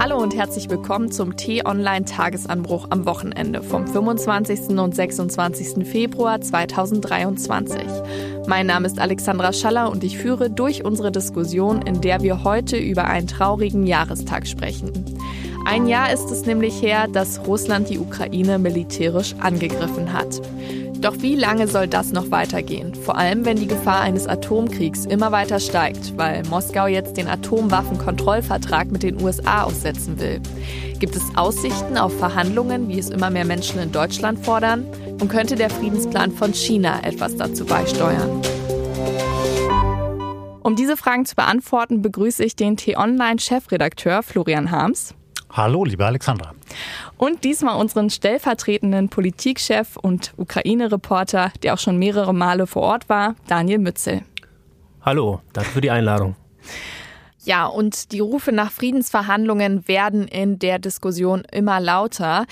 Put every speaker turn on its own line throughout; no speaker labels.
Hallo und herzlich willkommen zum T-Online-Tagesanbruch am Wochenende vom 25. und 26. Februar 2023. Mein Name ist Alexandra Schaller und ich führe durch unsere Diskussion, in der wir heute über einen traurigen Jahrestag sprechen. Ein Jahr ist es nämlich her, dass Russland die Ukraine militärisch angegriffen hat. Doch wie lange soll das noch weitergehen? Vor allem, wenn die Gefahr eines Atomkriegs immer weiter steigt, weil Moskau jetzt den Atomwaffenkontrollvertrag mit den USA aussetzen will. Gibt es Aussichten auf Verhandlungen, wie es immer mehr Menschen in Deutschland fordern? Und könnte der Friedensplan von China etwas dazu beisteuern? Um diese Fragen zu beantworten, begrüße ich den T-Online-Chefredakteur Florian Harms.
Hallo, liebe Alexandra.
Und diesmal unseren stellvertretenden Politikchef und Ukraine-Reporter, der auch schon mehrere Male vor Ort war, Daniel Mützel.
Hallo, danke für die Einladung.
Ja, und die Rufe nach Friedensverhandlungen werden in der Diskussion immer lauter.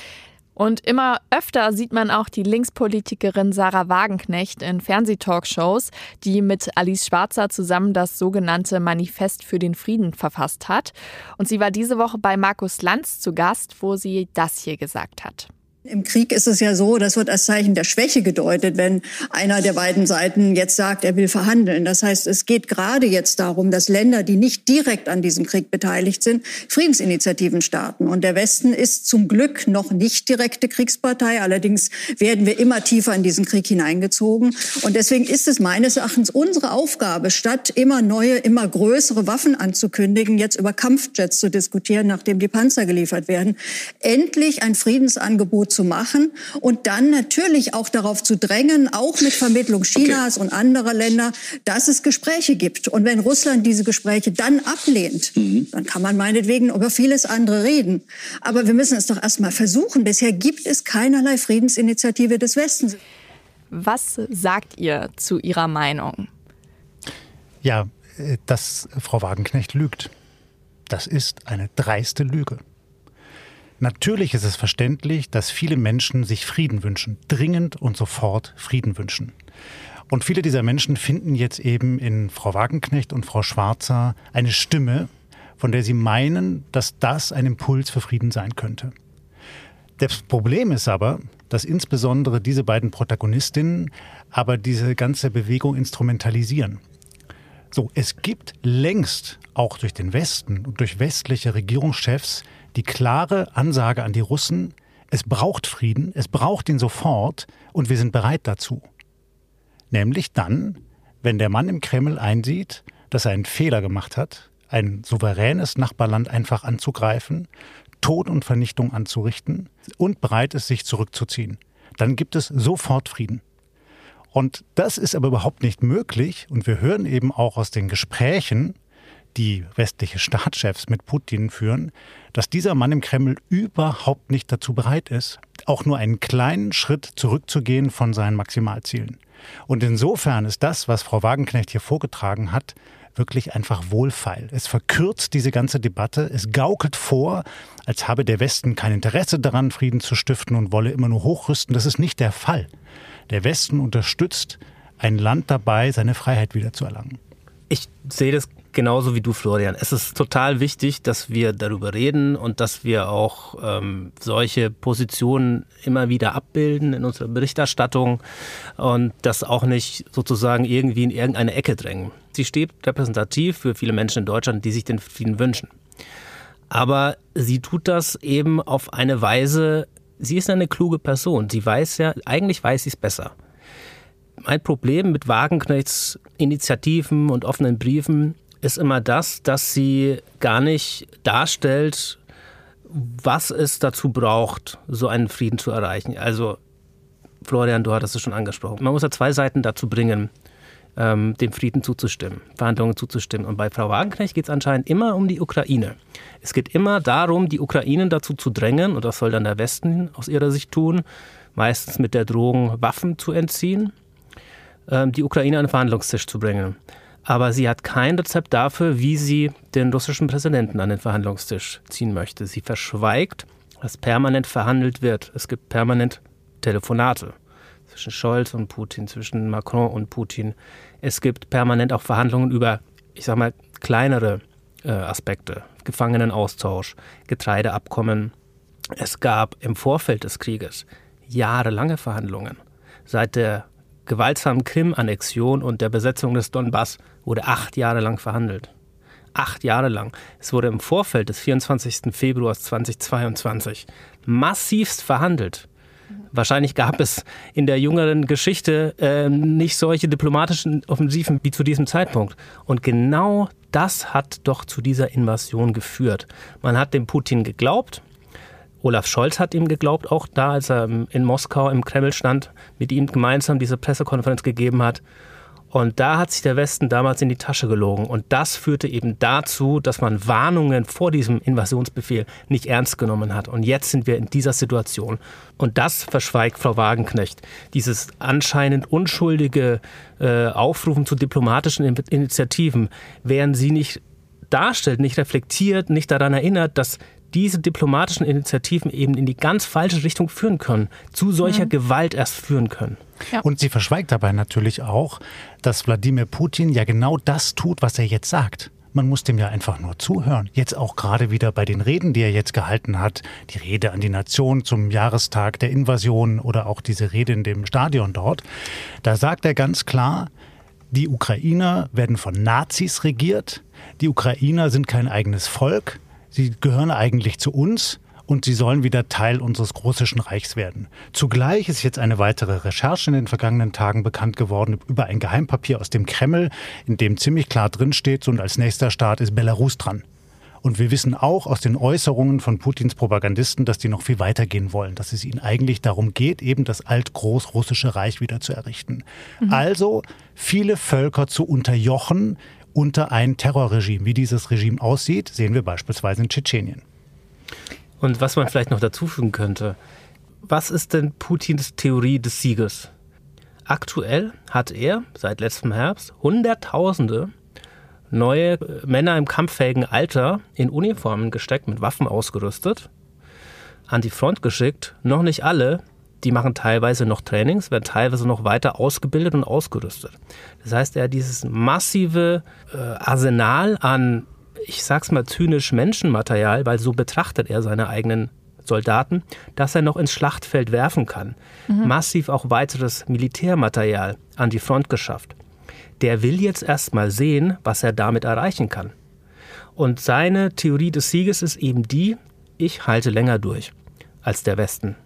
Und immer öfter sieht man auch die Linkspolitikerin Sarah Wagenknecht in Fernsehtalkshows, die mit Alice Schwarzer zusammen das sogenannte Manifest für den Frieden verfasst hat. Und sie war diese Woche bei Markus Lanz zu Gast, wo sie das hier gesagt hat.
Im Krieg ist es ja so, das wird als Zeichen der Schwäche gedeutet, wenn einer der beiden Seiten jetzt sagt, er will verhandeln. Das heißt, es geht gerade jetzt darum, dass Länder, die nicht direkt an diesem Krieg beteiligt sind, Friedensinitiativen starten. Und der Westen ist zum Glück noch nicht direkte Kriegspartei. Allerdings werden wir immer tiefer in diesen Krieg hineingezogen. Und deswegen ist es meines Erachtens unsere Aufgabe, statt immer neue, immer größere Waffen anzukündigen, jetzt über Kampfjets zu diskutieren, nachdem die Panzer geliefert werden, endlich ein Friedensangebot zu machen und dann natürlich auch darauf zu drängen, auch mit Vermittlung Chinas okay. und anderer Länder, dass es Gespräche gibt. Und wenn Russland diese Gespräche dann ablehnt, mhm. dann kann man meinetwegen über vieles andere reden. Aber wir müssen es doch erst mal versuchen. Bisher gibt es keinerlei Friedensinitiative des Westens.
Was sagt ihr zu Ihrer Meinung?
Ja, äh, dass Frau Wagenknecht lügt. Das ist eine dreiste Lüge. Natürlich ist es verständlich, dass viele Menschen sich Frieden wünschen, dringend und sofort Frieden wünschen. Und viele dieser Menschen finden jetzt eben in Frau Wagenknecht und Frau Schwarzer eine Stimme, von der sie meinen, dass das ein Impuls für Frieden sein könnte. Das Problem ist aber, dass insbesondere diese beiden Protagonistinnen aber diese ganze Bewegung instrumentalisieren. So, es gibt längst auch durch den Westen und durch westliche Regierungschefs die klare Ansage an die Russen, es braucht Frieden, es braucht ihn sofort und wir sind bereit dazu. Nämlich dann, wenn der Mann im Kreml einsieht, dass er einen Fehler gemacht hat, ein souveränes Nachbarland einfach anzugreifen, Tod und Vernichtung anzurichten und bereit ist, sich zurückzuziehen. Dann gibt es sofort Frieden. Und das ist aber überhaupt nicht möglich. Und wir hören eben auch aus den Gesprächen die westliche Staatschefs mit Putin führen, dass dieser Mann im Kreml überhaupt nicht dazu bereit ist, auch nur einen kleinen Schritt zurückzugehen von seinen Maximalzielen. Und insofern ist das, was Frau Wagenknecht hier vorgetragen hat, wirklich einfach wohlfeil. Es verkürzt diese ganze Debatte. Es gaukelt vor, als habe der Westen kein Interesse daran, Frieden zu stiften und wolle immer nur hochrüsten. Das ist nicht der Fall. Der Westen unterstützt ein Land dabei, seine Freiheit wiederzuerlangen.
Ich sehe das genauso wie du, Florian. Es ist total wichtig, dass wir darüber reden und dass wir auch ähm, solche Positionen immer wieder abbilden in unserer Berichterstattung und das auch nicht sozusagen irgendwie in irgendeine Ecke drängen. Sie steht repräsentativ für viele Menschen in Deutschland, die sich den Frieden wünschen. Aber sie tut das eben auf eine Weise, sie ist eine kluge Person. Sie weiß ja, eigentlich weiß sie es besser. Mein Problem mit Wagenknechts Initiativen und offenen Briefen ist immer das, dass sie gar nicht darstellt, was es dazu braucht, so einen Frieden zu erreichen. Also, Florian, du hattest es schon angesprochen. Man muss ja zwei Seiten dazu bringen, ähm, dem Frieden zuzustimmen, Verhandlungen zuzustimmen. Und bei Frau Wagenknecht geht es anscheinend immer um die Ukraine. Es geht immer darum, die Ukraine dazu zu drängen, und das soll dann der Westen aus ihrer Sicht tun, meistens mit der Drohung, Waffen zu entziehen, ähm, die Ukraine an den Verhandlungstisch zu bringen aber sie hat kein Rezept dafür, wie sie den russischen Präsidenten an den Verhandlungstisch ziehen möchte. Sie verschweigt, dass permanent verhandelt wird. Es gibt permanent Telefonate zwischen Scholz und Putin, zwischen Macron und Putin. Es gibt permanent auch Verhandlungen über, ich sag mal, kleinere äh, Aspekte, Gefangenenaustausch, Getreideabkommen. Es gab im Vorfeld des Krieges jahrelange Verhandlungen. Seit der gewaltsamen Krim-Annexion und der Besetzung des Donbass wurde acht Jahre lang verhandelt. Acht Jahre lang. Es wurde im Vorfeld des 24. Februars 2022 massivst verhandelt. Wahrscheinlich gab es in der jüngeren Geschichte äh, nicht solche diplomatischen Offensiven wie zu diesem Zeitpunkt. Und genau das hat doch zu dieser Invasion geführt. Man hat dem Putin geglaubt, Olaf Scholz hat ihm geglaubt, auch da, als er in Moskau im Kreml stand, mit ihm gemeinsam diese Pressekonferenz gegeben hat. Und da hat sich der Westen damals in die Tasche gelogen. Und das führte eben dazu, dass man Warnungen vor diesem Invasionsbefehl nicht ernst genommen hat. Und jetzt sind wir in dieser Situation. Und das verschweigt Frau Wagenknecht. Dieses anscheinend unschuldige äh, Aufrufen zu diplomatischen Initiativen, während sie nicht darstellt, nicht reflektiert, nicht daran erinnert, dass diese diplomatischen Initiativen eben in die ganz falsche Richtung führen können, zu solcher mhm. Gewalt erst führen können.
Ja. Und sie verschweigt dabei natürlich auch, dass Wladimir Putin ja genau das tut, was er jetzt sagt. Man muss dem ja einfach nur zuhören. Jetzt auch gerade wieder bei den Reden, die er jetzt gehalten hat. Die Rede an die Nation zum Jahrestag der Invasion oder auch diese Rede in dem Stadion dort. Da sagt er ganz klar, die Ukrainer werden von Nazis regiert. Die Ukrainer sind kein eigenes Volk sie gehören eigentlich zu uns und sie sollen wieder Teil unseres russischen Reichs werden. Zugleich ist jetzt eine weitere Recherche in den vergangenen Tagen bekannt geworden über ein Geheimpapier aus dem Kreml, in dem ziemlich klar drinsteht, und als nächster Staat ist Belarus dran. Und wir wissen auch aus den Äußerungen von Putins Propagandisten, dass die noch viel weiter gehen wollen, dass es ihnen eigentlich darum geht, eben das alt-groß-russische Reich wieder zu errichten. Mhm. Also viele Völker zu unterjochen, unter ein Terrorregime. Wie dieses Regime aussieht, sehen wir beispielsweise in Tschetschenien.
Und was man vielleicht noch dazu fügen könnte, was ist denn Putins Theorie des Sieges? Aktuell hat er seit letztem Herbst Hunderttausende neue Männer im kampffähigen Alter in Uniformen gesteckt, mit Waffen ausgerüstet, an die Front geschickt. Noch nicht alle die machen teilweise noch Trainings, werden teilweise noch weiter ausgebildet und ausgerüstet. Das heißt, er hat dieses massive äh, Arsenal an, ich sag's mal zynisch, Menschenmaterial, weil so betrachtet er seine eigenen Soldaten, dass er noch ins Schlachtfeld werfen kann. Mhm. Massiv auch weiteres Militärmaterial an die Front geschafft. Der will jetzt erstmal sehen, was er damit erreichen kann. Und seine Theorie des Sieges ist eben die, ich halte länger durch als der Westen.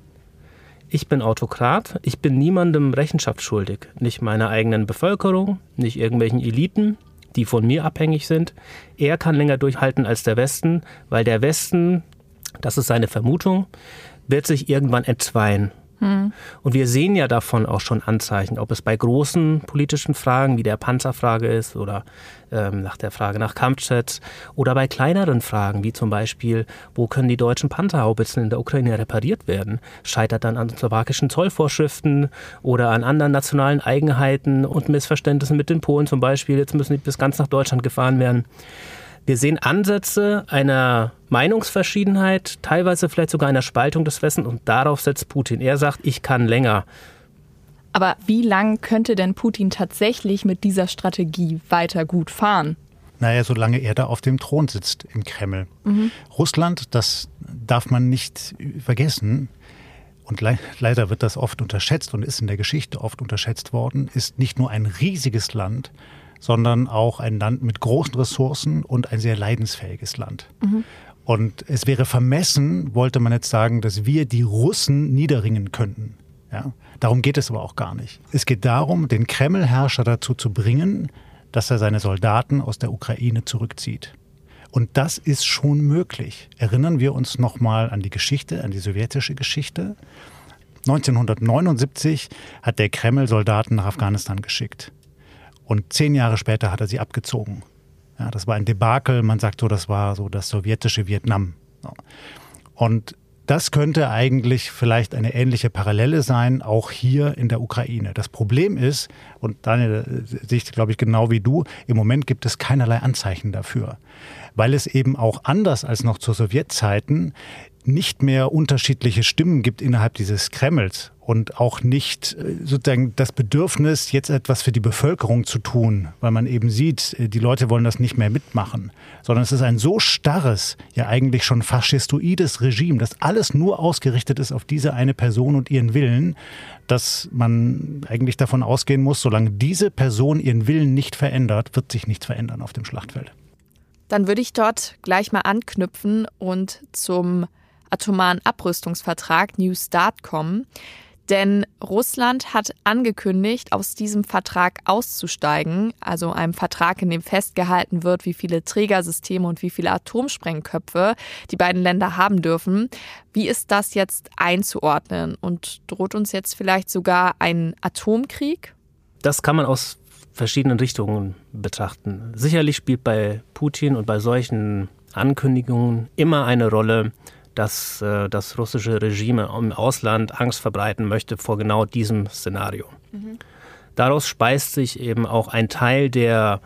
Ich bin Autokrat, ich bin niemandem Rechenschaft schuldig. Nicht meiner eigenen Bevölkerung, nicht irgendwelchen Eliten, die von mir abhängig sind. Er kann länger durchhalten als der Westen, weil der Westen, das ist seine Vermutung, wird sich irgendwann entzweien. Mhm. Und wir sehen ja davon auch schon Anzeichen, ob es bei großen politischen Fragen wie der Panzerfrage ist oder ähm, nach der Frage nach Kampfjets oder bei kleineren Fragen wie zum Beispiel, wo können die deutschen Panzerhaubitzen in der Ukraine repariert werden, scheitert dann an slowakischen Zollvorschriften oder an anderen nationalen Eigenheiten und Missverständnissen mit den Polen zum Beispiel. Jetzt müssen die bis ganz nach Deutschland gefahren werden. Wir sehen Ansätze einer Meinungsverschiedenheit, teilweise vielleicht sogar einer Spaltung des Westens und darauf setzt Putin. Er sagt, ich kann länger.
Aber wie lang könnte denn Putin tatsächlich mit dieser Strategie weiter gut fahren?
Naja, solange er da auf dem Thron sitzt im Kreml. Mhm. Russland, das darf man nicht vergessen, und le leider wird das oft unterschätzt und ist in der Geschichte oft unterschätzt worden, ist nicht nur ein riesiges Land, sondern auch ein Land mit großen Ressourcen und ein sehr leidensfähiges Land. Mhm. Und es wäre vermessen, wollte man jetzt sagen, dass wir die Russen niederringen könnten. Ja? Darum geht es aber auch gar nicht. Es geht darum, den Kreml-Herrscher dazu zu bringen, dass er seine Soldaten aus der Ukraine zurückzieht. Und das ist schon möglich. Erinnern wir uns nochmal an die Geschichte, an die sowjetische Geschichte. 1979 hat der Kreml Soldaten nach Afghanistan geschickt. Und zehn Jahre später hat er sie abgezogen. Ja, das war ein Debakel. Man sagt so, das war so das sowjetische Vietnam. Und das könnte eigentlich vielleicht eine ähnliche Parallele sein, auch hier in der Ukraine. Das Problem ist, und Daniel äh, sehe ich, glaube ich, genau wie du, im Moment gibt es keinerlei Anzeichen dafür. Weil es eben auch anders als noch zu Sowjetzeiten nicht mehr unterschiedliche Stimmen gibt innerhalb dieses Kremls und auch nicht äh, sozusagen das Bedürfnis, jetzt etwas für die Bevölkerung zu tun, weil man eben sieht, äh, die Leute wollen das nicht mehr mitmachen, sondern es ist ein so starres, ja eigentlich schon faschistoides Regime, das alles nur ausgerichtet ist auf diese eine Person und ihren Willen, dass man eigentlich davon ausgehen muss, solange diese Person ihren Willen nicht verändert, wird sich nichts verändern auf dem Schlachtfeld.
Dann würde ich dort gleich mal anknüpfen und zum atomaren Abrüstungsvertrag New Start kommen. Denn Russland hat angekündigt, aus diesem Vertrag auszusteigen, also einem Vertrag, in dem festgehalten wird, wie viele Trägersysteme und wie viele Atomsprengköpfe die beiden Länder haben dürfen. Wie ist das jetzt einzuordnen und droht uns jetzt vielleicht sogar ein Atomkrieg?
Das kann man aus verschiedenen Richtungen betrachten. Sicherlich spielt bei Putin und bei solchen Ankündigungen immer eine Rolle, dass äh, das russische Regime im Ausland Angst verbreiten möchte vor genau diesem Szenario. Mhm. Daraus speist sich eben auch ein Teil der,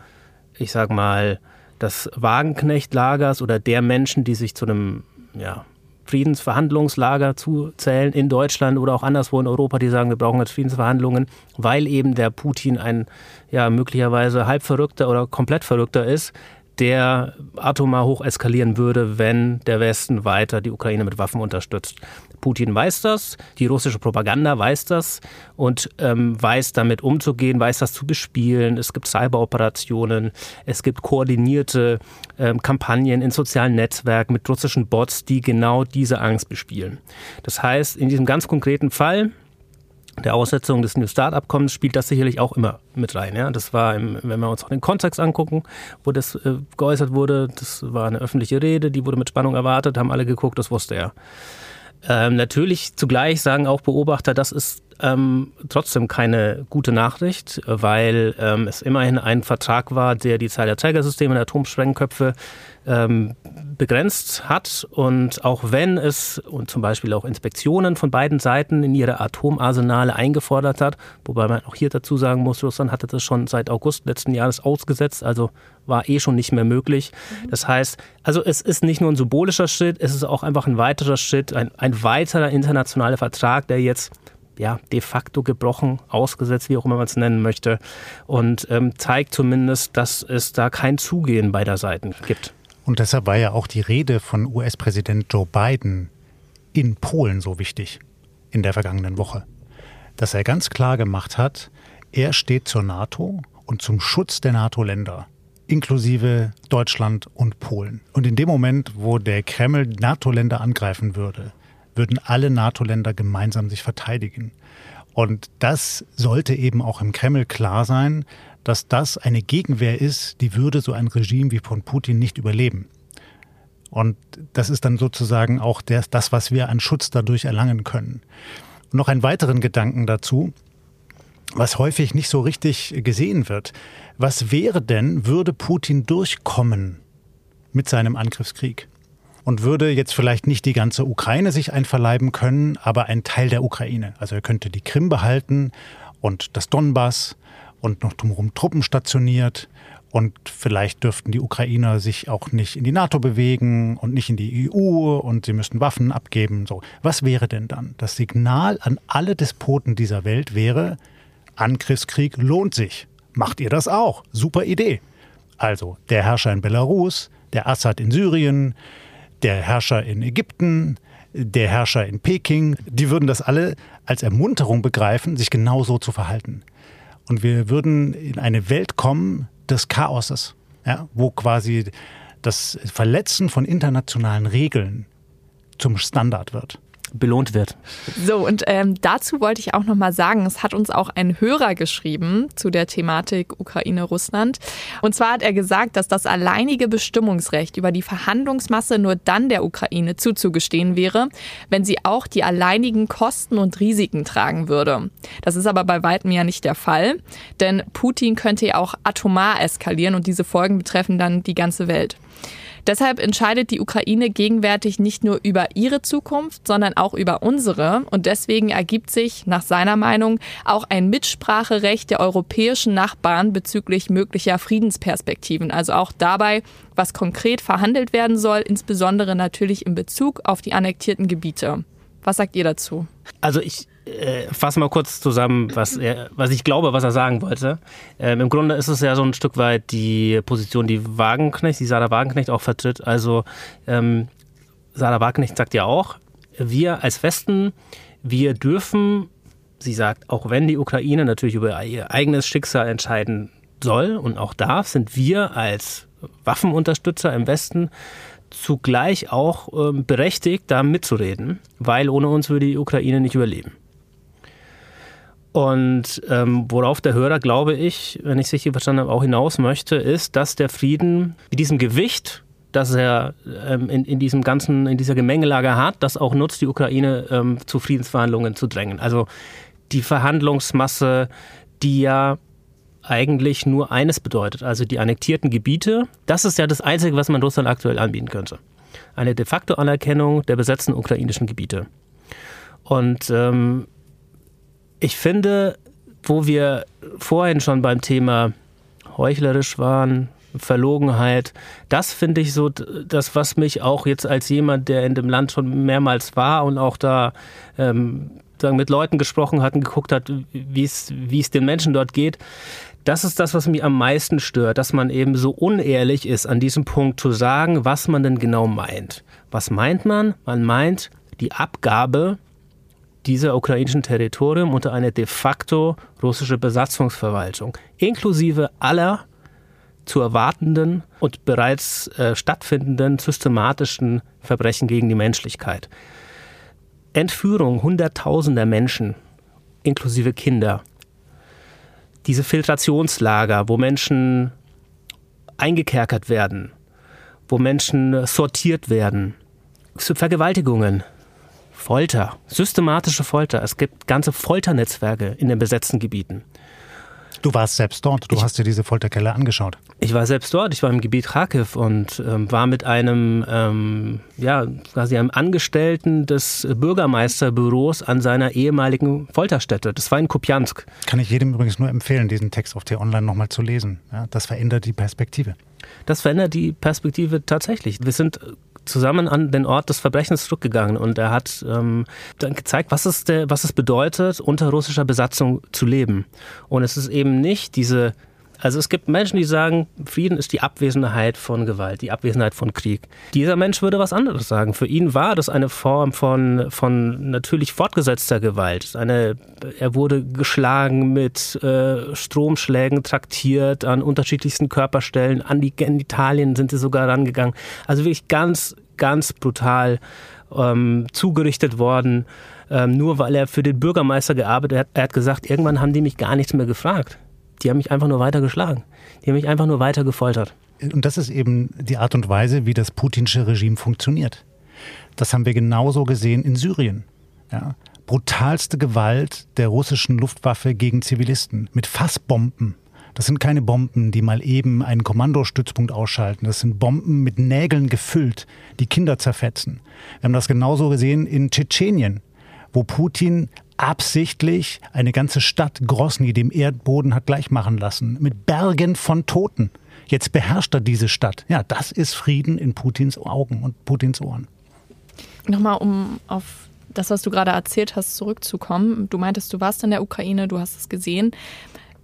ich sag mal, des Wagenknechtlagers oder der Menschen, die sich zu einem ja, Friedensverhandlungslager zuzählen in Deutschland oder auch anderswo in Europa, die sagen, wir brauchen jetzt Friedensverhandlungen, weil eben der Putin ein ja möglicherweise halb verrückter oder komplett verrückter ist, der atomar hoch eskalieren würde, wenn der Westen weiter die Ukraine mit Waffen unterstützt. Putin weiß das, die russische Propaganda weiß das und ähm, weiß damit umzugehen, weiß das zu bespielen. Es gibt Cyberoperationen, es gibt koordinierte ähm, Kampagnen in sozialen Netzwerken mit russischen Bots, die genau diese Angst bespielen. Das heißt, in diesem ganz konkreten Fall der Aussetzung des New Start-Abkommens spielt das sicherlich auch immer mit rein. Ja? Das war, im, wenn wir uns auch den Kontext angucken, wo das äh, geäußert wurde, das war eine öffentliche Rede, die wurde mit Spannung erwartet, haben alle geguckt, das wusste er. Ähm, natürlich zugleich sagen auch Beobachter, das ist ähm, trotzdem keine gute Nachricht, weil ähm, es immerhin ein Vertrag war, der die Zahl der Trägersysteme der Atomsprengköpfe ähm, begrenzt hat. Und auch wenn es und zum Beispiel auch Inspektionen von beiden Seiten in ihre Atomarsenale eingefordert hat, wobei man auch hier dazu sagen muss, Russland hatte das schon seit August letzten Jahres ausgesetzt, also war eh schon nicht mehr möglich. Mhm. Das heißt, also es ist nicht nur ein symbolischer Schritt, es ist auch einfach ein weiterer Schritt, ein, ein weiterer internationaler Vertrag, der jetzt ja, de facto gebrochen, ausgesetzt, wie auch immer man es nennen möchte, und ähm, zeigt zumindest, dass es da kein Zugehen beider Seiten gibt.
Und deshalb war ja auch die Rede von US-Präsident Joe Biden in Polen so wichtig in der vergangenen Woche. Dass er ganz klar gemacht hat, er steht zur NATO und zum Schutz der NATO-Länder, inklusive Deutschland und Polen. Und in dem Moment, wo der Kreml NATO-Länder angreifen würde, würden alle NATO-Länder gemeinsam sich verteidigen. Und das sollte eben auch im Kreml klar sein, dass das eine Gegenwehr ist, die würde so ein Regime wie von Putin nicht überleben. Und das ist dann sozusagen auch das, was wir an Schutz dadurch erlangen können. Und noch einen weiteren Gedanken dazu, was häufig nicht so richtig gesehen wird. Was wäre denn, würde Putin durchkommen mit seinem Angriffskrieg? Und würde jetzt vielleicht nicht die ganze Ukraine sich einverleiben können, aber ein Teil der Ukraine. Also er könnte die Krim behalten und das Donbass und noch drumherum Truppen stationiert. Und vielleicht dürften die Ukrainer sich auch nicht in die NATO bewegen und nicht in die EU und sie müssten Waffen abgeben. So, was wäre denn dann? Das Signal an alle Despoten dieser Welt wäre, Angriffskrieg lohnt sich. Macht ihr das auch? Super Idee. Also der Herrscher in Belarus, der Assad in Syrien, der Herrscher in Ägypten, der Herrscher in Peking, die würden das alle als Ermunterung begreifen, sich genauso zu verhalten. Und wir würden in eine Welt kommen des Chaoses, ja, wo quasi das Verletzen von internationalen Regeln zum Standard wird
belohnt wird.
So, und ähm, dazu wollte ich auch noch mal sagen, es hat uns auch ein Hörer geschrieben zu der Thematik Ukraine-Russland. Und zwar hat er gesagt, dass das alleinige Bestimmungsrecht über die Verhandlungsmasse nur dann der Ukraine zuzugestehen wäre, wenn sie auch die alleinigen Kosten und Risiken tragen würde. Das ist aber bei weitem ja nicht der Fall, denn Putin könnte ja auch atomar eskalieren und diese Folgen betreffen dann die ganze Welt. Deshalb entscheidet die Ukraine gegenwärtig nicht nur über ihre Zukunft, sondern auch über unsere. Und deswegen ergibt sich nach seiner Meinung auch ein Mitspracherecht der europäischen Nachbarn bezüglich möglicher Friedensperspektiven. Also auch dabei, was konkret verhandelt werden soll, insbesondere natürlich in Bezug auf die annektierten Gebiete. Was sagt ihr dazu?
Also ich äh, fasse mal kurz zusammen, was, er, was ich glaube, was er sagen wollte. Ähm, Im Grunde ist es ja so ein Stück weit die Position, die Wagenknecht, die Sarah Wagenknecht auch vertritt. Also ähm, Sarah Wagenknecht sagt ja auch, wir als Westen, wir dürfen, sie sagt, auch wenn die Ukraine natürlich über ihr eigenes Schicksal entscheiden soll und auch darf, sind wir als Waffenunterstützer im Westen zugleich auch ähm, berechtigt, da mitzureden, weil ohne uns würde die Ukraine nicht überleben. Und ähm, worauf der Hörer, glaube ich, wenn ich es richtig verstanden habe, auch hinaus möchte, ist, dass der Frieden mit diesem Gewicht, das er ähm, in, in diesem ganzen, in dieser Gemengelage hat, das auch nutzt, die Ukraine ähm, zu Friedensverhandlungen zu drängen. Also die Verhandlungsmasse, die ja eigentlich nur eines bedeutet, also die annektierten Gebiete. Das ist ja das Einzige, was man Russland aktuell anbieten könnte. Eine de facto Anerkennung der besetzten ukrainischen Gebiete. Und ähm, ich finde, wo wir vorhin schon beim Thema heuchlerisch waren, Verlogenheit, das finde ich so das, was mich auch jetzt als jemand, der in dem Land schon mehrmals war und auch da ähm, mit Leuten gesprochen hat und geguckt hat, wie es den Menschen dort geht, das ist das, was mich am meisten stört, dass man eben so unehrlich ist, an diesem Punkt zu sagen, was man denn genau meint. Was meint man? Man meint die Abgabe dieser ukrainischen Territorium unter eine de facto russische Besatzungsverwaltung, inklusive aller zu erwartenden und bereits äh, stattfindenden systematischen Verbrechen gegen die Menschlichkeit. Entführung hunderttausender Menschen, inklusive Kinder. Diese Filtrationslager, wo Menschen eingekerkert werden, wo Menschen sortiert werden. Vergewaltigungen, Folter, systematische Folter. Es gibt ganze Folternetzwerke in den besetzten Gebieten.
Du warst selbst dort, du ich, hast dir diese Folterkeller angeschaut.
Ich war selbst dort, ich war im Gebiet Kharkiv und ähm, war mit einem, ähm, ja, quasi einem Angestellten des Bürgermeisterbüros an seiner ehemaligen Folterstätte. Das war in Kupiansk.
Kann ich jedem übrigens nur empfehlen, diesen Text auf T-Online nochmal zu lesen. Ja, das verändert die Perspektive.
Das verändert die Perspektive tatsächlich. Wir sind zusammen an den Ort des Verbrechens zurückgegangen und er hat ähm, dann gezeigt, was es, der, was es bedeutet, unter russischer Besatzung zu leben. Und es ist eben nicht diese also es gibt Menschen, die sagen, Frieden ist die Abwesenheit von Gewalt, die Abwesenheit von Krieg. Dieser Mensch würde was anderes sagen. Für ihn war das eine Form von, von natürlich fortgesetzter Gewalt. Eine, er wurde geschlagen mit äh, Stromschlägen, traktiert an unterschiedlichsten Körperstellen, an die Genitalien sind sie sogar rangegangen. Also wirklich ganz, ganz brutal ähm, zugerichtet worden. Ähm, nur weil er für den Bürgermeister gearbeitet hat. Er hat gesagt, irgendwann haben die mich gar nichts mehr gefragt. Die haben mich einfach nur weiter geschlagen. Die haben mich einfach nur weiter gefoltert.
Und das ist eben die Art und Weise, wie das putinsche Regime funktioniert. Das haben wir genauso gesehen in Syrien. Ja. Brutalste Gewalt der russischen Luftwaffe gegen Zivilisten mit Fassbomben. Das sind keine Bomben, die mal eben einen Kommandostützpunkt ausschalten. Das sind Bomben mit Nägeln gefüllt, die Kinder zerfetzen. Wir haben das genauso gesehen in Tschetschenien, wo Putin absichtlich eine ganze Stadt Grosny dem Erdboden hat gleichmachen lassen, mit Bergen von Toten. Jetzt beherrscht er diese Stadt. Ja, das ist Frieden in Putins Augen und Putins Ohren.
Nochmal, um auf das, was du gerade erzählt hast, zurückzukommen. Du meintest, du warst in der Ukraine, du hast es gesehen.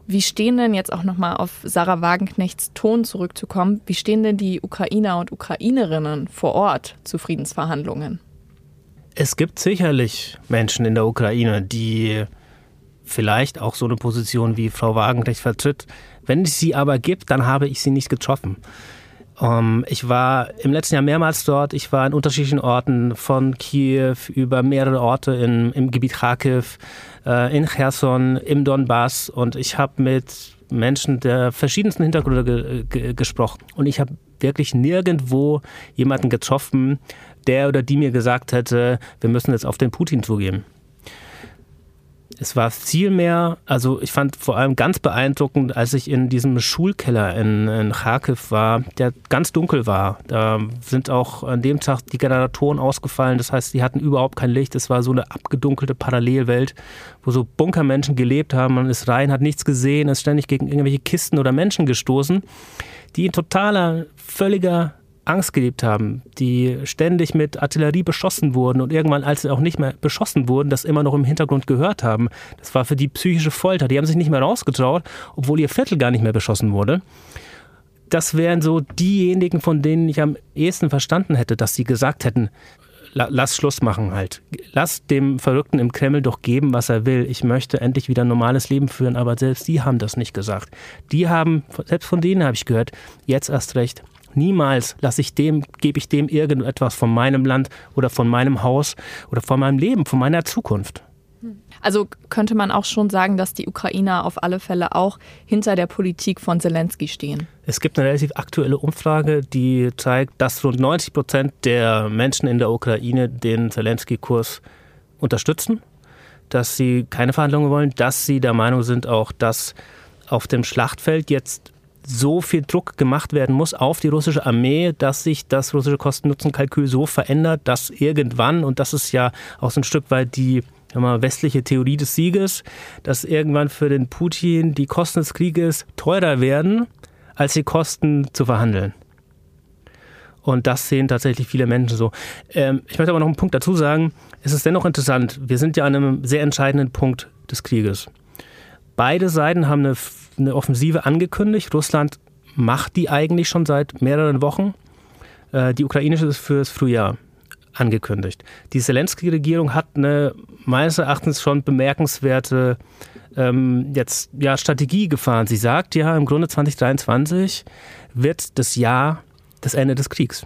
Wie stehen denn jetzt auch nochmal auf Sarah Wagenknechts Ton zurückzukommen? Wie stehen denn die Ukrainer und Ukrainerinnen vor Ort zu Friedensverhandlungen?
Es gibt sicherlich Menschen in der Ukraine, die vielleicht auch so eine Position wie Frau Wagenknecht vertritt. Wenn es sie aber gibt, dann habe ich sie nicht getroffen. Um, ähm, ich war im letzten Jahr mehrmals dort. Ich war in unterschiedlichen Orten von Kiew über mehrere Orte in, im Gebiet Kharkiv, äh, in Cherson, im Donbass und ich habe mit Menschen der verschiedensten Hintergründe ge ge gesprochen. Und ich habe wirklich nirgendwo jemanden getroffen, der oder die mir gesagt hätte, wir müssen jetzt auf den Putin zugehen. Es war viel mehr, also ich fand vor allem ganz beeindruckend, als ich in diesem Schulkeller in, in Kharkiv war, der ganz dunkel war. Da sind auch an dem Tag die Generatoren ausgefallen. Das heißt, die hatten überhaupt kein Licht. Es war so eine abgedunkelte Parallelwelt, wo so Bunkermenschen gelebt haben. Man ist rein, hat nichts gesehen, ist ständig gegen irgendwelche Kisten oder Menschen gestoßen, die in totaler, völliger Angst gelebt haben, die ständig mit Artillerie beschossen wurden und irgendwann, als sie auch nicht mehr beschossen wurden, das immer noch im Hintergrund gehört haben. Das war für die psychische Folter. Die haben sich nicht mehr rausgetraut, obwohl ihr Viertel gar nicht mehr beschossen wurde. Das wären so diejenigen, von denen ich am ehesten verstanden hätte, dass sie gesagt hätten, lass Schluss machen halt. Lass dem Verrückten im Kreml doch geben, was er will. Ich möchte endlich wieder ein normales Leben führen, aber selbst die haben das nicht gesagt. Die haben, selbst von denen habe ich gehört, jetzt erst recht, Niemals lasse ich dem, gebe ich dem irgendetwas von meinem Land oder von meinem Haus oder von meinem Leben, von meiner Zukunft.
Also könnte man auch schon sagen, dass die Ukrainer auf alle Fälle auch hinter der Politik von Zelensky stehen.
Es gibt eine relativ aktuelle Umfrage, die zeigt, dass rund 90 Prozent der Menschen in der Ukraine den Zelensky-Kurs unterstützen, dass sie keine Verhandlungen wollen, dass sie der Meinung sind auch, dass auf dem Schlachtfeld jetzt so viel Druck gemacht werden muss auf die russische Armee, dass sich das russische Kosten-Nutzen-Kalkül so verändert, dass irgendwann, und das ist ja auch so ein Stück weit die mal, westliche Theorie des Sieges, dass irgendwann für den Putin die Kosten des Krieges teurer werden, als die Kosten zu verhandeln. Und das sehen tatsächlich viele Menschen so. Ähm, ich möchte aber noch einen Punkt dazu sagen. Es ist dennoch interessant. Wir sind ja an einem sehr entscheidenden Punkt des Krieges. Beide Seiten haben eine eine Offensive angekündigt. Russland macht die eigentlich schon seit mehreren Wochen. Äh, die ukrainische ist fürs Frühjahr angekündigt. Die Zelensky-Regierung hat eine meines Erachtens schon bemerkenswerte ähm, jetzt, ja, Strategie gefahren. Sie sagt ja, im Grunde 2023 wird das Jahr das Ende des Kriegs.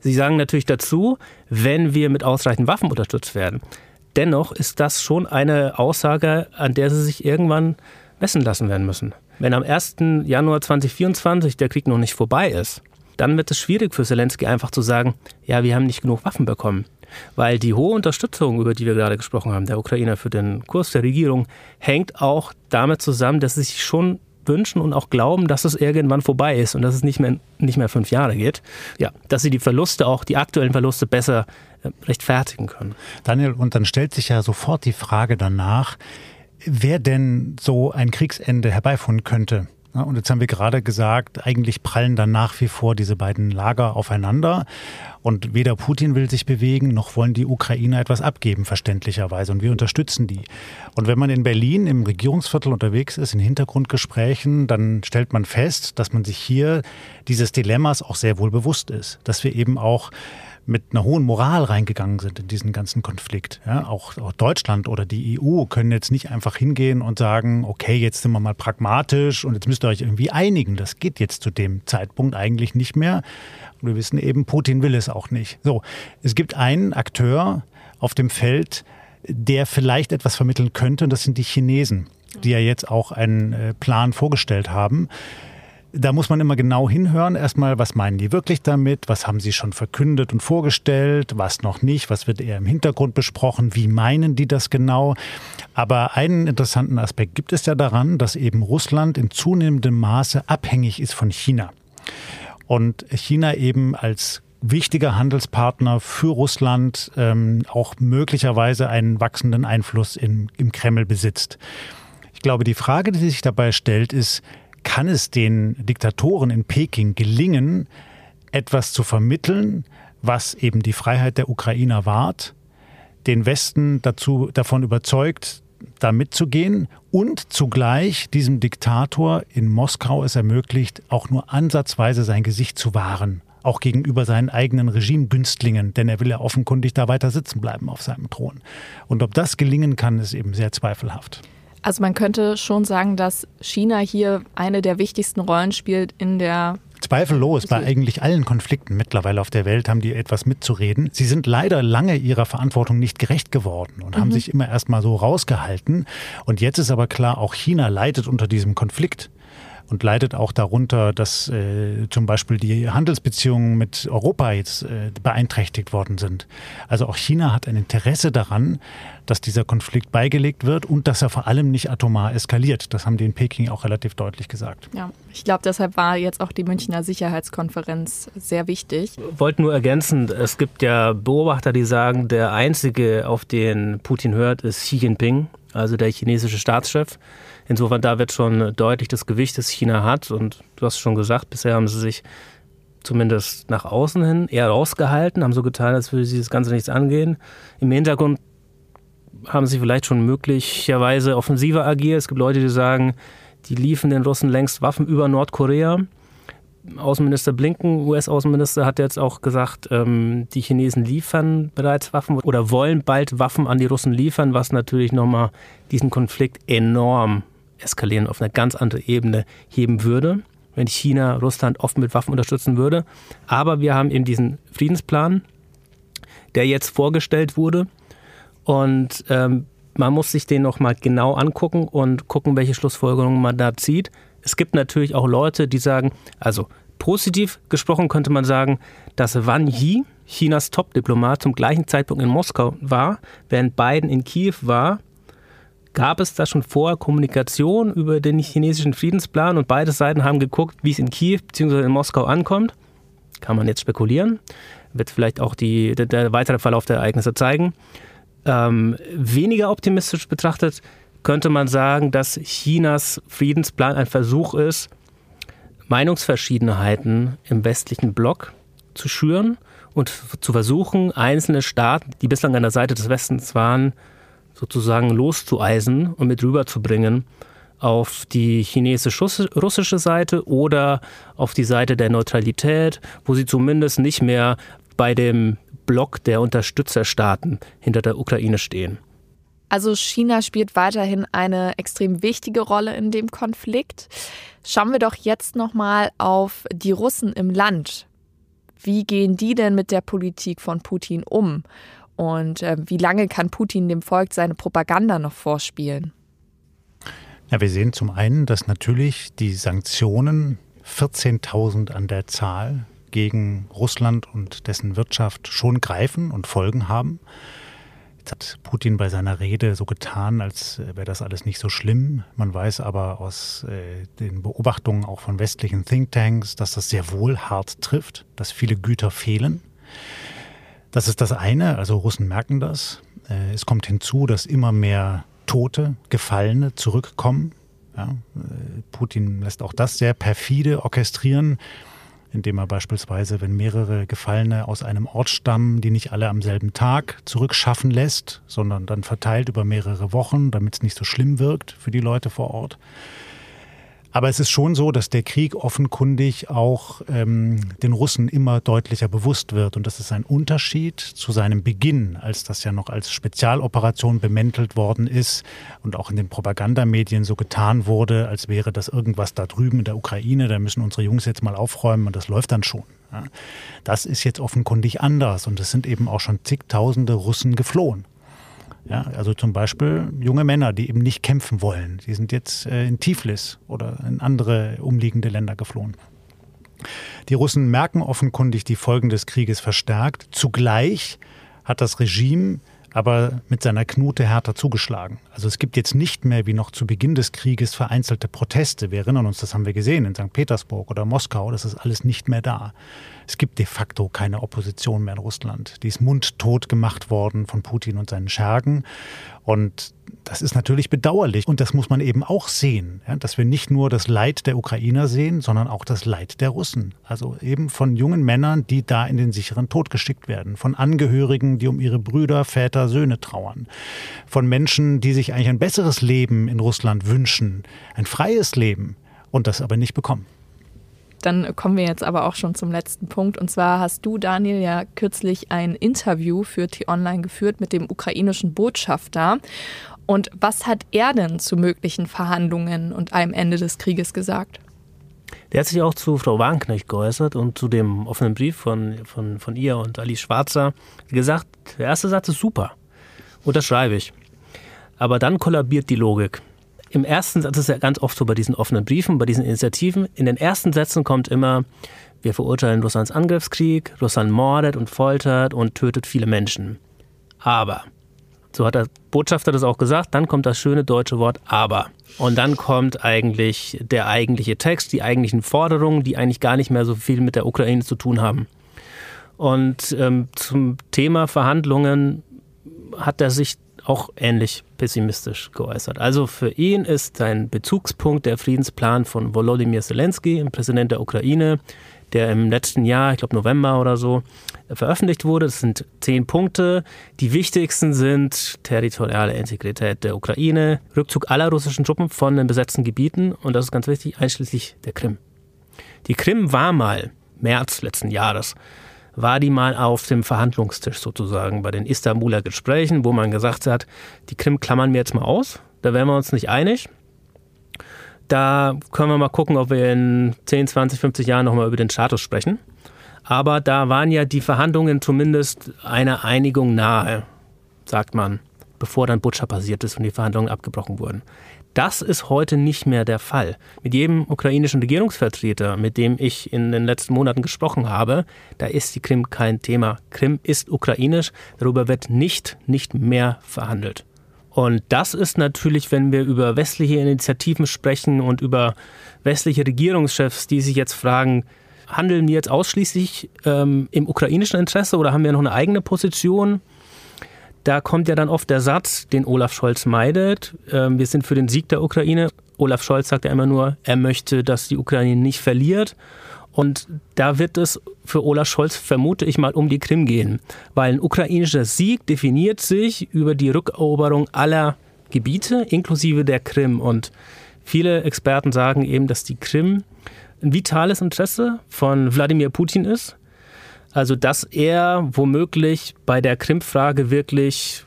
Sie sagen natürlich dazu, wenn wir mit ausreichend Waffen unterstützt werden. Dennoch ist das schon eine Aussage, an der sie sich irgendwann messen lassen werden müssen. Wenn am 1. Januar 2024 der Krieg noch nicht vorbei ist, dann wird es schwierig für Zelensky einfach zu sagen, ja, wir haben nicht genug Waffen bekommen. Weil die hohe Unterstützung, über die wir gerade gesprochen haben, der Ukrainer für den Kurs der Regierung, hängt auch damit zusammen, dass sie sich schon wünschen und auch glauben, dass es irgendwann vorbei ist und dass es nicht mehr, nicht mehr fünf Jahre geht. Ja, dass sie die Verluste, auch die aktuellen Verluste besser äh, rechtfertigen können.
Daniel, und dann stellt sich ja sofort die Frage danach, wer denn so ein Kriegsende herbeiführen könnte. Und jetzt haben wir gerade gesagt, eigentlich prallen dann nach wie vor diese beiden Lager aufeinander. Und weder Putin will sich bewegen, noch wollen die Ukrainer etwas abgeben, verständlicherweise. Und wir unterstützen die. Und wenn man in Berlin im Regierungsviertel unterwegs ist, in Hintergrundgesprächen, dann stellt man fest, dass man sich hier dieses Dilemmas auch sehr wohl bewusst ist. Dass wir eben auch mit einer hohen Moral reingegangen sind in diesen ganzen Konflikt. Ja, auch, auch, Deutschland oder die EU können jetzt nicht einfach hingehen und sagen, okay, jetzt sind wir mal pragmatisch und jetzt müsst ihr euch irgendwie einigen. Das geht jetzt zu dem Zeitpunkt eigentlich nicht mehr. Und wir wissen eben, Putin will es auch nicht. So, es gibt einen Akteur auf dem Feld, der vielleicht etwas vermitteln könnte, und das sind die Chinesen, die ja jetzt auch einen äh, Plan vorgestellt haben da muss man immer genau hinhören. Erstmal, was meinen die wirklich damit? Was haben sie schon verkündet und vorgestellt? Was noch nicht? Was wird eher im Hintergrund besprochen? Wie meinen die das genau? Aber einen interessanten Aspekt gibt es ja daran, dass eben Russland in zunehmendem Maße abhängig ist von China. Und China eben als wichtiger Handelspartner für Russland ähm, auch möglicherweise einen wachsenden Einfluss in, im Kreml besitzt. Ich glaube, die Frage, die sich dabei stellt, ist, kann es den Diktatoren in Peking gelingen, etwas zu vermitteln, was eben die Freiheit der Ukrainer wahrt, den Westen dazu, davon überzeugt, da mitzugehen und zugleich diesem Diktator in Moskau es ermöglicht, auch nur ansatzweise sein Gesicht zu wahren, auch gegenüber seinen eigenen Regimegünstlingen, denn er will ja offenkundig da weiter sitzen bleiben auf seinem Thron. Und ob das gelingen kann, ist eben sehr zweifelhaft.
Also man könnte schon sagen, dass China hier eine der wichtigsten Rollen spielt in der
Zweifellos, bei eigentlich allen Konflikten mittlerweile auf der Welt haben die etwas mitzureden. Sie sind leider lange ihrer Verantwortung nicht gerecht geworden und mhm. haben sich immer erst mal so rausgehalten. Und jetzt ist aber klar, auch China leidet unter diesem Konflikt. Und leidet auch darunter, dass äh, zum Beispiel die Handelsbeziehungen mit Europa jetzt äh, beeinträchtigt worden sind. Also auch China hat ein Interesse daran, dass dieser Konflikt beigelegt wird und dass er vor allem nicht atomar eskaliert. Das haben die in Peking auch relativ deutlich gesagt.
Ja, ich glaube, deshalb war jetzt auch die Münchner Sicherheitskonferenz sehr wichtig.
Ich wollte nur ergänzen, es gibt ja Beobachter, die sagen, der einzige, auf den Putin hört, ist Xi Jinping, also der chinesische Staatschef. Insofern da wird schon deutlich das Gewicht, das China hat. Und du hast schon gesagt, bisher haben sie sich zumindest nach außen hin eher rausgehalten, haben so getan, als würde sie das Ganze nichts angehen. Im Hintergrund haben sie vielleicht schon möglicherweise offensiver agiert. Es gibt Leute, die sagen, die liefen den Russen längst Waffen über Nordkorea. Außenminister Blinken, US-Außenminister, hat jetzt auch gesagt, ähm, die Chinesen liefern bereits Waffen oder wollen bald Waffen an die Russen liefern, was natürlich nochmal diesen Konflikt enorm eskalieren auf eine ganz andere Ebene heben würde, wenn China Russland offen mit Waffen unterstützen würde. Aber wir haben eben diesen Friedensplan, der jetzt vorgestellt wurde. Und ähm, man muss sich den nochmal genau angucken und gucken, welche Schlussfolgerungen man da zieht. Es gibt natürlich auch Leute, die sagen, also positiv gesprochen könnte man sagen, dass Wang Yi, Chinas Top-Diplomat, zum gleichen Zeitpunkt in Moskau war, während Biden in Kiew war. Gab es da schon vorher Kommunikation über den chinesischen Friedensplan und beide Seiten haben geguckt, wie es in Kiew bzw. in Moskau ankommt? Kann man jetzt spekulieren. Wird vielleicht auch die, der, der weitere Verlauf der Ereignisse zeigen. Ähm, weniger optimistisch betrachtet könnte man sagen, dass Chinas Friedensplan ein Versuch ist, Meinungsverschiedenheiten im westlichen Block zu schüren und zu versuchen, einzelne Staaten, die bislang an der Seite des Westens waren, sozusagen loszueisen und mit rüberzubringen auf die chinesisch-russische Seite oder auf die Seite der Neutralität, wo sie zumindest nicht mehr bei dem Block der Unterstützerstaaten hinter der Ukraine stehen.
Also China spielt weiterhin eine extrem wichtige Rolle in dem Konflikt. Schauen wir doch jetzt noch mal auf die Russen im Land. Wie gehen die denn mit der Politik von Putin um? Und äh, wie lange kann Putin dem Volk seine Propaganda noch vorspielen?
Ja, wir sehen zum einen, dass natürlich die Sanktionen 14.000 an der Zahl gegen Russland und dessen Wirtschaft schon greifen und Folgen haben. Jetzt hat Putin bei seiner Rede so getan, als wäre das alles nicht so schlimm. Man weiß aber aus äh, den Beobachtungen auch von westlichen Thinktanks, dass das sehr wohl hart trifft, dass viele Güter fehlen. Das ist das eine, also Russen merken das. Äh, es kommt hinzu, dass immer mehr Tote, Gefallene zurückkommen. Ja, äh, Putin lässt auch das sehr perfide orchestrieren indem er beispielsweise, wenn mehrere Gefallene aus einem Ort stammen, die nicht alle am selben Tag zurückschaffen lässt, sondern dann verteilt über mehrere Wochen, damit es nicht so schlimm wirkt für die Leute vor Ort. Aber es ist schon so, dass der Krieg offenkundig auch ähm, den Russen immer deutlicher bewusst wird. Und das ist ein Unterschied zu seinem Beginn, als das ja noch als Spezialoperation bemäntelt worden ist und auch in den Propagandamedien so getan wurde, als wäre das irgendwas da drüben in der Ukraine, da müssen unsere Jungs jetzt mal aufräumen und das läuft dann schon. Das ist jetzt offenkundig anders und es sind eben auch schon zigtausende Russen geflohen. Ja, also zum Beispiel junge Männer, die eben nicht kämpfen wollen. Die sind jetzt äh, in Tiflis oder in andere umliegende Länder geflohen. Die Russen merken offenkundig die Folgen des Krieges verstärkt. Zugleich hat das Regime aber mit seiner Knute härter zugeschlagen. Also es gibt jetzt nicht mehr wie noch zu Beginn des Krieges vereinzelte Proteste. Wir erinnern uns, das haben wir gesehen in St. Petersburg oder Moskau, das ist alles nicht mehr da. Es gibt de facto keine Opposition mehr in Russland. Die ist mundtot gemacht worden von Putin und seinen Schergen. Und das ist natürlich bedauerlich. Und das muss man eben auch sehen, ja, dass wir nicht nur das Leid der Ukrainer sehen, sondern auch das Leid der Russen. Also eben von jungen Männern, die da in den sicheren Tod geschickt werden. Von Angehörigen, die um ihre Brüder, Väter, Söhne trauern. Von Menschen, die sich eigentlich ein besseres Leben in Russland wünschen. Ein freies Leben. Und das aber nicht bekommen.
Dann kommen wir jetzt aber auch schon zum letzten Punkt. Und zwar hast du, Daniel, ja kürzlich ein Interview für T-Online geführt mit dem ukrainischen Botschafter. Und was hat er denn zu möglichen Verhandlungen und einem Ende des Krieges gesagt?
Der hat sich auch zu Frau Wagenknecht geäußert und zu dem offenen Brief von, von, von ihr und Alice Schwarzer gesagt, der erste Satz ist super. Unterschreibe ich. Aber dann kollabiert die Logik. im ersten Satz ist ja ganz oft so bei diesen offenen Briefen, bei diesen Initiativen, in den ersten Sätzen kommt immer, wir verurteilen Russlands Angriffskrieg, Russland mordet und foltert und tötet viele Menschen. Aber, so hat der Botschafter das auch gesagt, dann kommt das schöne deutsche Wort aber. Und dann kommt eigentlich der eigentliche Text, die eigentlichen Forderungen, die eigentlich gar nicht mehr so viel mit der Ukraine zu tun haben. Und ähm, zum Thema Verhandlungen hat er sich auch ähnlich pessimistisch geäußert. Also für ihn ist sein Bezugspunkt der Friedensplan von Volodymyr Zelensky, dem Präsident der Ukraine, der im letzten Jahr, ich glaube November oder so, veröffentlicht wurde. Das sind zehn Punkte. Die wichtigsten sind territoriale Integrität der Ukraine, Rückzug aller russischen Truppen von den besetzten Gebieten und das ist ganz wichtig, einschließlich der Krim. Die Krim war mal März letzten Jahres war die mal auf dem Verhandlungstisch sozusagen bei den Istanbuler Gesprächen, wo man gesagt hat, die Krim klammern wir jetzt mal aus, da wären wir uns nicht einig. Da können wir mal gucken, ob wir in 10, 20, 50 Jahren nochmal über den Status sprechen. Aber da waren ja die Verhandlungen zumindest einer Einigung nahe, sagt man, bevor dann Butcher passiert ist und die Verhandlungen abgebrochen wurden. Das ist heute nicht mehr der Fall. Mit jedem ukrainischen Regierungsvertreter, mit dem ich in den letzten Monaten gesprochen habe, da ist die Krim kein Thema. Krim ist ukrainisch, darüber wird nicht, nicht mehr verhandelt. Und das ist natürlich, wenn wir über westliche Initiativen sprechen und über westliche Regierungschefs, die sich jetzt fragen, handeln wir jetzt ausschließlich ähm, im ukrainischen Interesse oder haben wir noch eine eigene Position? Da kommt ja dann oft der Satz, den Olaf Scholz meidet. Ähm, wir sind für den Sieg der Ukraine. Olaf Scholz sagt ja immer nur, er möchte, dass die Ukraine nicht verliert. Und da wird es für Olaf Scholz, vermute ich mal, um die Krim gehen. Weil ein ukrainischer Sieg definiert sich über die Rückeroberung aller Gebiete, inklusive der Krim. Und viele Experten sagen eben, dass die Krim ein vitales Interesse von Wladimir Putin ist. Also, dass er womöglich bei der Krim-Frage wirklich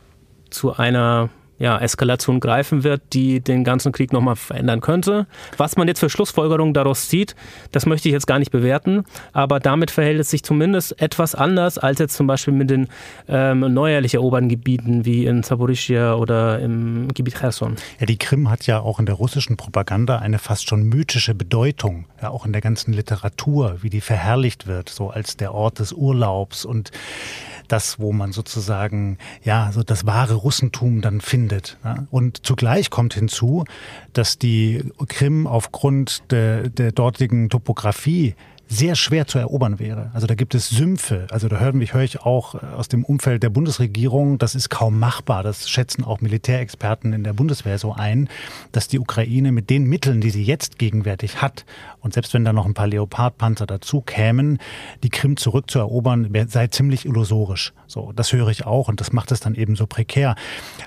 zu einer ja, Eskalation greifen wird, die den ganzen Krieg nochmal verändern könnte. Was man jetzt für Schlussfolgerungen daraus zieht, das möchte ich jetzt gar nicht bewerten, aber damit verhält es sich zumindest etwas anders als jetzt zum Beispiel mit den ähm, neuerlich eroberten Gebieten wie in Zaporizhia oder im Gebiet Cherson.
Ja, die Krim hat ja auch in der russischen Propaganda eine fast schon mythische Bedeutung, ja, auch in der ganzen Literatur, wie die verherrlicht wird, so als der Ort des Urlaubs und das, wo man sozusagen ja so das wahre Russentum dann findet. Ja. Und zugleich kommt hinzu, dass die Krim aufgrund der, der dortigen Topografie sehr schwer zu erobern wäre. Also da gibt es Sümpfe. Also da höre ich auch aus dem Umfeld der Bundesregierung, das ist kaum machbar. Das schätzen auch Militärexperten in der Bundeswehr so ein, dass die Ukraine mit den Mitteln, die sie jetzt gegenwärtig hat, und selbst wenn da noch ein paar Leopardpanzer dazu kämen, die Krim zurückzuerobern, sei ziemlich illusorisch. So, das höre ich auch und das macht es dann eben so prekär.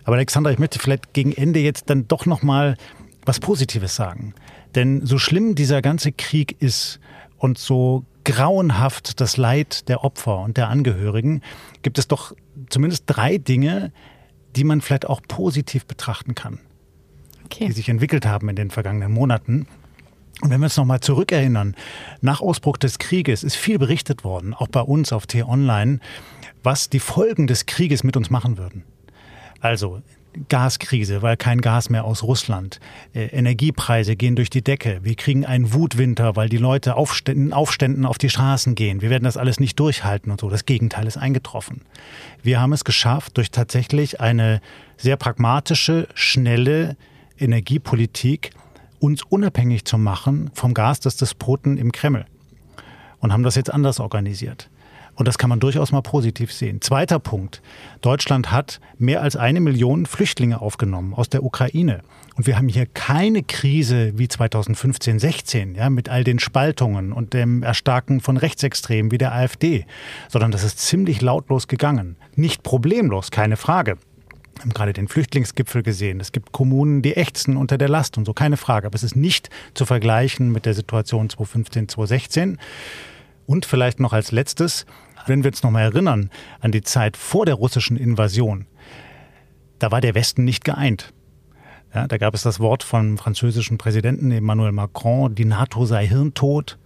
Aber Alexander, ich möchte vielleicht gegen Ende jetzt dann doch noch mal was Positives sagen. Denn so schlimm dieser ganze Krieg ist, und so grauenhaft das Leid der Opfer und der Angehörigen, gibt es doch zumindest drei Dinge, die man vielleicht auch positiv betrachten kann, okay. die sich entwickelt haben in den vergangenen Monaten. Und wenn wir uns nochmal zurückerinnern, nach Ausbruch des Krieges ist viel berichtet worden, auch bei uns auf T-Online, was die Folgen des Krieges mit uns machen würden. Also Gaskrise, weil kein Gas mehr aus Russland. Äh, Energiepreise gehen durch die Decke. Wir kriegen einen Wutwinter, weil die Leute Aufständen, Aufständen auf die Straßen gehen. Wir werden das alles nicht durchhalten und so. Das Gegenteil ist eingetroffen. Wir haben es geschafft, durch tatsächlich eine sehr pragmatische, schnelle Energiepolitik uns unabhängig zu machen vom Gas des Despoten im Kreml. Und haben das jetzt anders organisiert. Und das kann man durchaus mal positiv sehen. Zweiter Punkt. Deutschland hat mehr als eine Million Flüchtlinge aufgenommen aus der Ukraine. Und wir haben hier keine Krise wie 2015, 16, ja, mit all den Spaltungen und dem Erstarken von Rechtsextremen wie der AfD, sondern das ist ziemlich lautlos gegangen. Nicht problemlos, keine Frage. Wir haben gerade den Flüchtlingsgipfel gesehen. Es gibt Kommunen, die ächzen unter der Last und so, keine Frage. Aber es ist nicht zu vergleichen mit der Situation 2015, 2016. Und vielleicht noch als letztes, wenn wir uns noch mal erinnern an die Zeit vor der russischen Invasion, da war der Westen nicht geeint. Ja, da gab es das Wort vom französischen Präsidenten Emmanuel Macron, die NATO sei hirntot.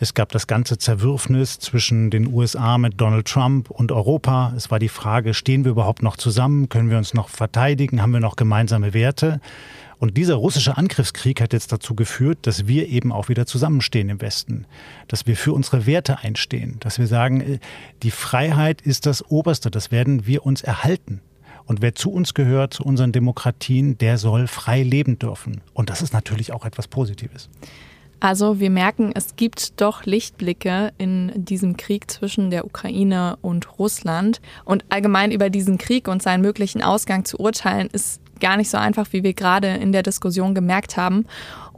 Es gab das ganze Zerwürfnis zwischen den USA mit Donald Trump und Europa. Es war die Frage, stehen wir überhaupt noch zusammen? Können wir uns noch verteidigen? Haben wir noch gemeinsame Werte? Und dieser russische Angriffskrieg hat jetzt dazu geführt, dass wir eben auch wieder zusammenstehen im Westen, dass wir für unsere Werte einstehen, dass wir sagen, äh, die Freiheit ist das Oberste, das werden wir uns erhalten. Und wer zu uns gehört, zu unseren Demokratien, der soll frei leben dürfen. Und das ist natürlich auch etwas Positives.
Also wir merken, es gibt doch Lichtblicke in diesem Krieg zwischen der Ukraine und Russland. Und allgemein über diesen Krieg und seinen möglichen Ausgang zu urteilen, ist gar nicht so einfach, wie wir gerade in der Diskussion gemerkt haben.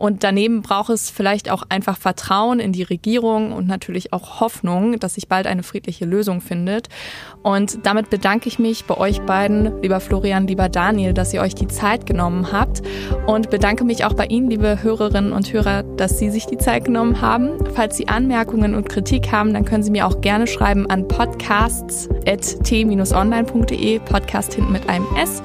Und daneben braucht es vielleicht auch einfach Vertrauen in die Regierung und natürlich auch Hoffnung, dass sich bald eine friedliche Lösung findet. Und damit bedanke ich mich bei euch beiden, lieber Florian, lieber Daniel, dass ihr euch die Zeit genommen habt. Und bedanke mich auch bei Ihnen, liebe Hörerinnen und Hörer, dass Sie sich die Zeit genommen haben. Falls Sie Anmerkungen und Kritik haben, dann können Sie mir auch gerne schreiben an podcasts.t-online.de, Podcast hinten mit einem S.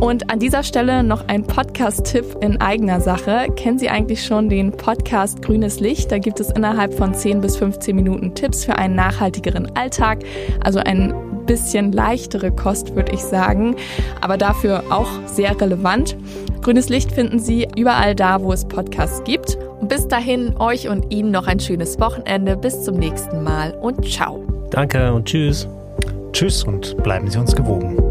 Und an dieser Stelle noch ein Podcast-Tipp in eigener Sache. Kennen Sie eigentlich schon den Podcast Grünes Licht? Da gibt es innerhalb von 10 bis 15 Minuten Tipps für einen nachhaltigeren Alltag. Also ein bisschen leichtere Kost, würde ich sagen, aber dafür auch sehr relevant. Grünes Licht finden Sie überall da, wo es Podcasts gibt. Und bis dahin euch und Ihnen noch ein schönes Wochenende. Bis zum nächsten Mal und ciao.
Danke und tschüss.
Tschüss und bleiben Sie uns gewogen.